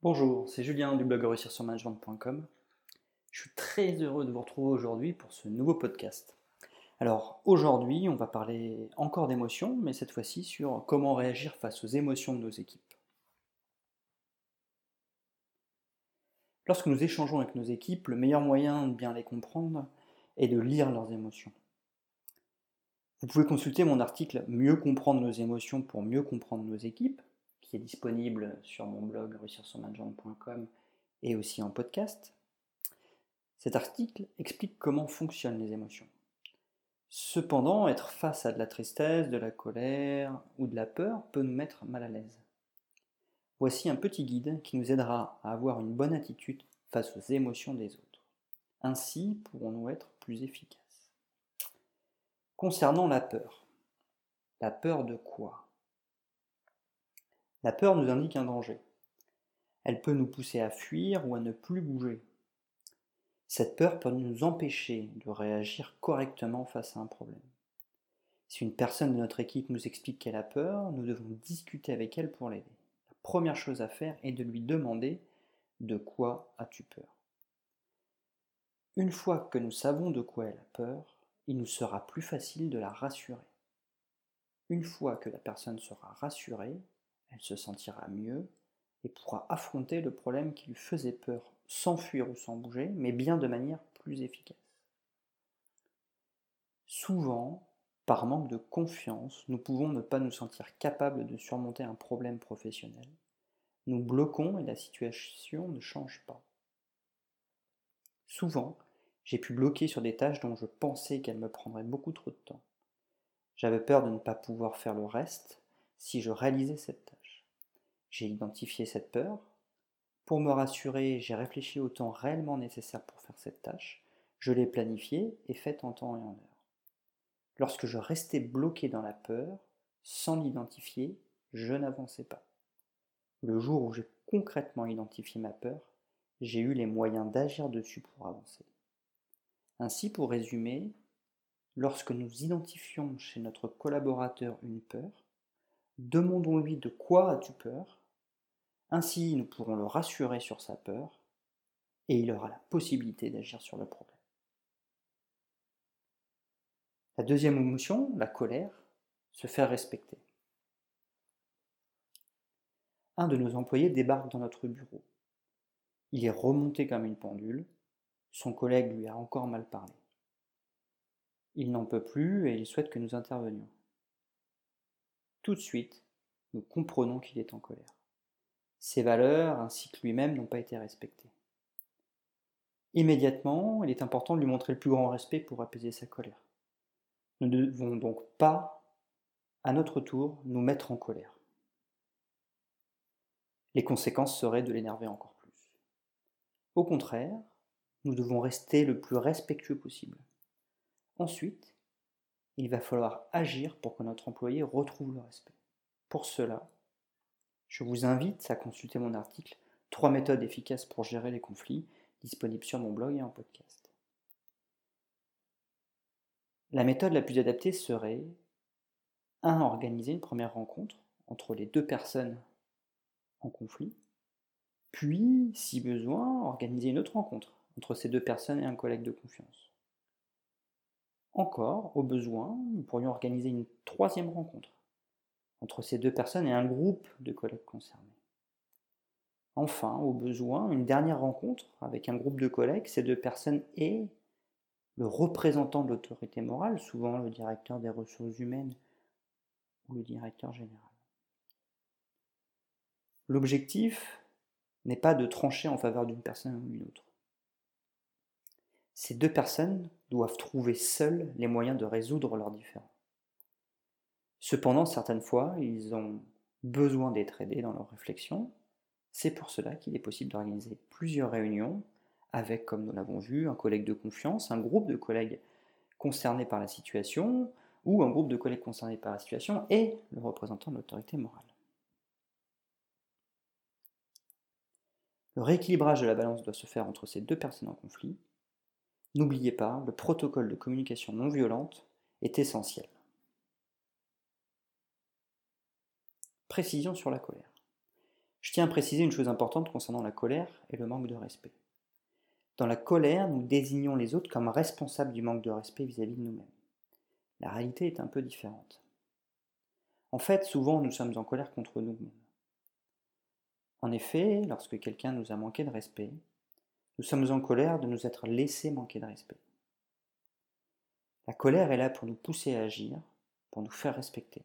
Bonjour, c'est Julien du blog réussir management.com. Je suis très heureux de vous retrouver aujourd'hui pour ce nouveau podcast. Alors aujourd'hui, on va parler encore d'émotions, mais cette fois-ci sur comment réagir face aux émotions de nos équipes. Lorsque nous échangeons avec nos équipes, le meilleur moyen de bien les comprendre est de lire leurs émotions. Vous pouvez consulter mon article Mieux comprendre nos émotions pour mieux comprendre nos équipes qui est disponible sur mon blog réussirsurmanagement.com et aussi en podcast. Cet article explique comment fonctionnent les émotions. Cependant, être face à de la tristesse, de la colère ou de la peur peut nous mettre mal à l'aise. Voici un petit guide qui nous aidera à avoir une bonne attitude face aux émotions des autres. Ainsi pourrons-nous être plus efficaces. Concernant la peur. La peur de quoi? La peur nous indique un danger. Elle peut nous pousser à fuir ou à ne plus bouger. Cette peur peut nous empêcher de réagir correctement face à un problème. Si une personne de notre équipe nous explique qu'elle a peur, nous devons discuter avec elle pour l'aider. La première chose à faire est de lui demander de quoi as-tu peur? Une fois que nous savons de quoi elle a peur, il nous sera plus facile de la rassurer. Une fois que la personne sera rassurée, elle se sentira mieux et pourra affronter le problème qui lui faisait peur sans fuir ou sans bouger, mais bien de manière plus efficace. Souvent, par manque de confiance, nous pouvons ne pas nous sentir capables de surmonter un problème professionnel. Nous bloquons et la situation ne change pas. Souvent, j'ai pu bloquer sur des tâches dont je pensais qu'elles me prendraient beaucoup trop de temps. J'avais peur de ne pas pouvoir faire le reste si je réalisais cette tâche. J'ai identifié cette peur. Pour me rassurer, j'ai réfléchi au temps réellement nécessaire pour faire cette tâche. Je l'ai planifiée et faite en temps et en heure. Lorsque je restais bloqué dans la peur, sans l'identifier, je n'avançais pas. Le jour où j'ai concrètement identifié ma peur, j'ai eu les moyens d'agir dessus pour avancer. Ainsi, pour résumer, lorsque nous identifions chez notre collaborateur une peur, demandons-lui de quoi as-tu peur ainsi, nous pourrons le rassurer sur sa peur et il aura la possibilité d'agir sur le problème. La deuxième émotion, la colère, se faire respecter. Un de nos employés débarque dans notre bureau. Il est remonté comme une pendule. Son collègue lui a encore mal parlé. Il n'en peut plus et il souhaite que nous intervenions. Tout de suite, nous comprenons qu'il est en colère. Ses valeurs ainsi que lui-même n'ont pas été respectées. Immédiatement, il est important de lui montrer le plus grand respect pour apaiser sa colère. Nous ne devons donc pas, à notre tour, nous mettre en colère. Les conséquences seraient de l'énerver encore plus. Au contraire, nous devons rester le plus respectueux possible. Ensuite, il va falloir agir pour que notre employé retrouve le respect. Pour cela, je vous invite à consulter mon article 3 méthodes efficaces pour gérer les conflits, disponible sur mon blog et en podcast. La méthode la plus adaptée serait 1. Organiser une première rencontre entre les deux personnes en conflit, puis, si besoin, organiser une autre rencontre entre ces deux personnes et un collègue de confiance. Encore, au besoin, nous pourrions organiser une troisième rencontre entre ces deux personnes et un groupe de collègues concernés. Enfin, au besoin, une dernière rencontre avec un groupe de collègues, ces deux personnes et le représentant de l'autorité morale, souvent le directeur des ressources humaines ou le directeur général. L'objectif n'est pas de trancher en faveur d'une personne ou d'une autre. Ces deux personnes doivent trouver seules les moyens de résoudre leurs différends. Cependant, certaines fois, ils ont besoin d'être aidés dans leur réflexion. C'est pour cela qu'il est possible d'organiser plusieurs réunions avec, comme nous l'avons vu, un collègue de confiance, un groupe de collègues concernés par la situation, ou un groupe de collègues concernés par la situation et le représentant de l'autorité morale. Le rééquilibrage de la balance doit se faire entre ces deux personnes en conflit. N'oubliez pas, le protocole de communication non violente est essentiel. Précision sur la colère. Je tiens à préciser une chose importante concernant la colère et le manque de respect. Dans la colère, nous désignons les autres comme responsables du manque de respect vis-à-vis de nous-mêmes. La réalité est un peu différente. En fait, souvent, nous sommes en colère contre nous-mêmes. En effet, lorsque quelqu'un nous a manqué de respect, nous sommes en colère de nous être laissés manquer de respect. La colère est là pour nous pousser à agir, pour nous faire respecter.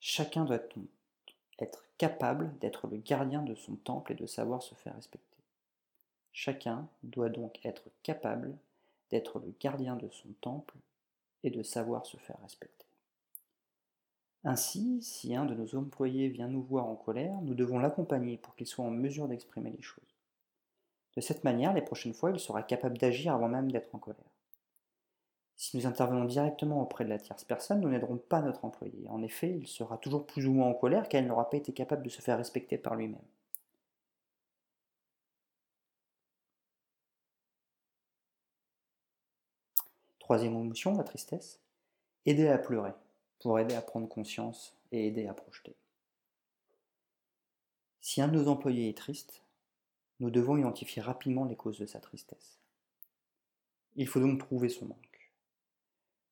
Chacun doit être capable d'être le gardien de son temple et de savoir se faire respecter. Chacun doit donc être capable d'être le gardien de son temple et de savoir se faire respecter. Ainsi, si un de nos employés vient nous voir en colère, nous devons l'accompagner pour qu'il soit en mesure d'exprimer les choses. De cette manière, les prochaines fois, il sera capable d'agir avant même d'être en colère. Si nous intervenons directement auprès de la tierce personne, nous n'aiderons pas notre employé. En effet, il sera toujours plus ou moins en colère car il n'aura pas été capable de se faire respecter par lui-même. Troisième émotion, la tristesse. Aider à pleurer, pour aider à prendre conscience et aider à projeter. Si un de nos employés est triste, nous devons identifier rapidement les causes de sa tristesse. Il faut donc trouver son manque.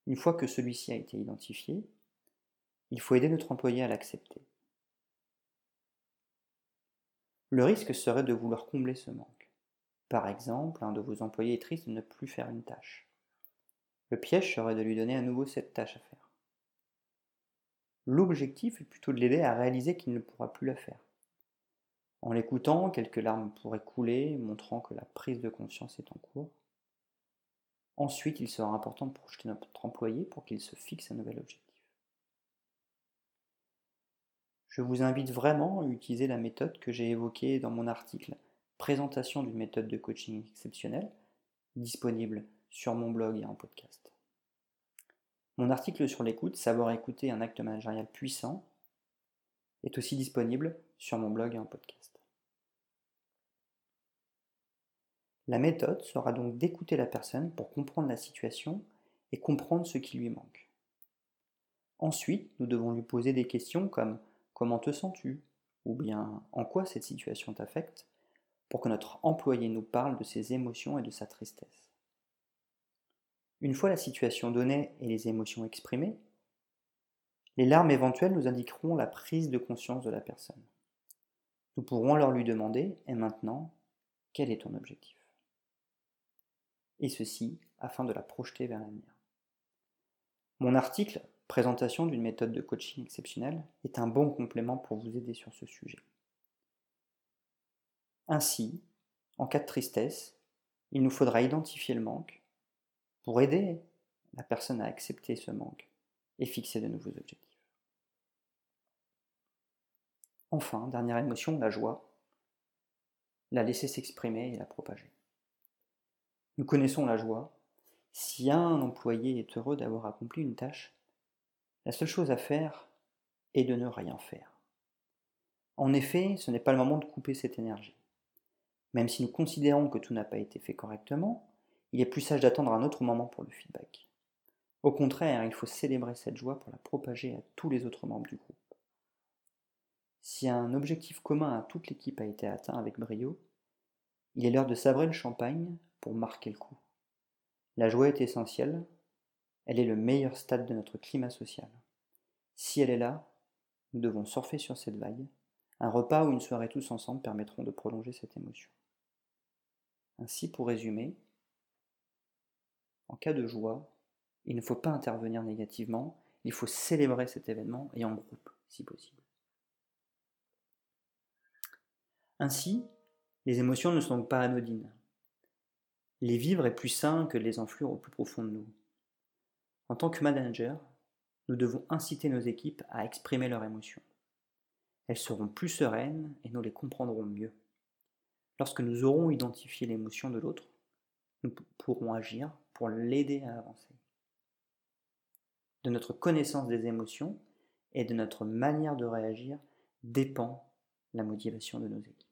Une fois que celui-ci a été identifié, il faut aider notre employé à l'accepter. Le risque serait de vouloir combler ce manque. Par exemple, un de vos employés est triste de ne plus faire une tâche. Le piège serait de lui donner à nouveau cette tâche à faire. L'objectif est plutôt de l'aider à réaliser qu'il ne pourra plus la faire. En l'écoutant, quelques larmes pourraient couler, montrant que la prise de conscience est en cours. Ensuite, il sera important de projeter notre employé pour qu'il se fixe un nouvel objectif. Je vous invite vraiment à utiliser la méthode que j'ai évoquée dans mon article Présentation d'une méthode de coaching exceptionnelle, disponible sur mon blog et en podcast. Mon article sur l'écoute, savoir écouter un acte managérial puissant, est aussi disponible sur mon blog et en podcast. La méthode sera donc d'écouter la personne pour comprendre la situation et comprendre ce qui lui manque. Ensuite, nous devons lui poser des questions comme Comment te sens-tu? ou bien En quoi cette situation t'affecte? pour que notre employé nous parle de ses émotions et de sa tristesse. Une fois la situation donnée et les émotions exprimées, les larmes éventuelles nous indiqueront la prise de conscience de la personne. Nous pourrons alors lui demander Et maintenant, quel est ton objectif? Et ceci afin de la projeter vers l'avenir. Mon article Présentation d'une méthode de coaching exceptionnelle est un bon complément pour vous aider sur ce sujet. Ainsi, en cas de tristesse, il nous faudra identifier le manque pour aider la personne à accepter ce manque et fixer de nouveaux objectifs. Enfin, dernière émotion, la joie, la laisser s'exprimer et la propager. Nous connaissons la joie. Si un employé est heureux d'avoir accompli une tâche, la seule chose à faire est de ne rien faire. En effet, ce n'est pas le moment de couper cette énergie. Même si nous considérons que tout n'a pas été fait correctement, il est plus sage d'attendre un autre moment pour le feedback. Au contraire, il faut célébrer cette joie pour la propager à tous les autres membres du groupe. Si un objectif commun à toute l'équipe a été atteint avec brio, il est l'heure de sabrer le champagne marquer le coup. La joie est essentielle, elle est le meilleur stade de notre climat social. Si elle est là, nous devons surfer sur cette vague. Un repas ou une soirée tous ensemble permettront de prolonger cette émotion. Ainsi, pour résumer, en cas de joie, il ne faut pas intervenir négativement, il faut célébrer cet événement et en groupe, si possible. Ainsi, les émotions ne sont pas anodines. Les vivre est plus sain que les enflure au plus profond de nous. En tant que manager, nous devons inciter nos équipes à exprimer leurs émotions. Elles seront plus sereines et nous les comprendrons mieux. Lorsque nous aurons identifié l'émotion de l'autre, nous pourrons agir pour l'aider à avancer. De notre connaissance des émotions et de notre manière de réagir dépend la motivation de nos équipes.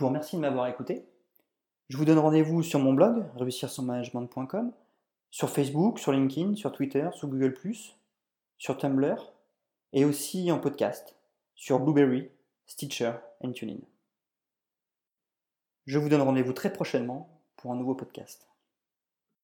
Je vous remercie de m'avoir écouté. Je vous donne rendez-vous sur mon blog, réussir sur Facebook, sur LinkedIn, sur Twitter, sur Google ⁇ sur Tumblr, et aussi en podcast, sur Blueberry, Stitcher et TuneIn. Je vous donne rendez-vous très prochainement pour un nouveau podcast.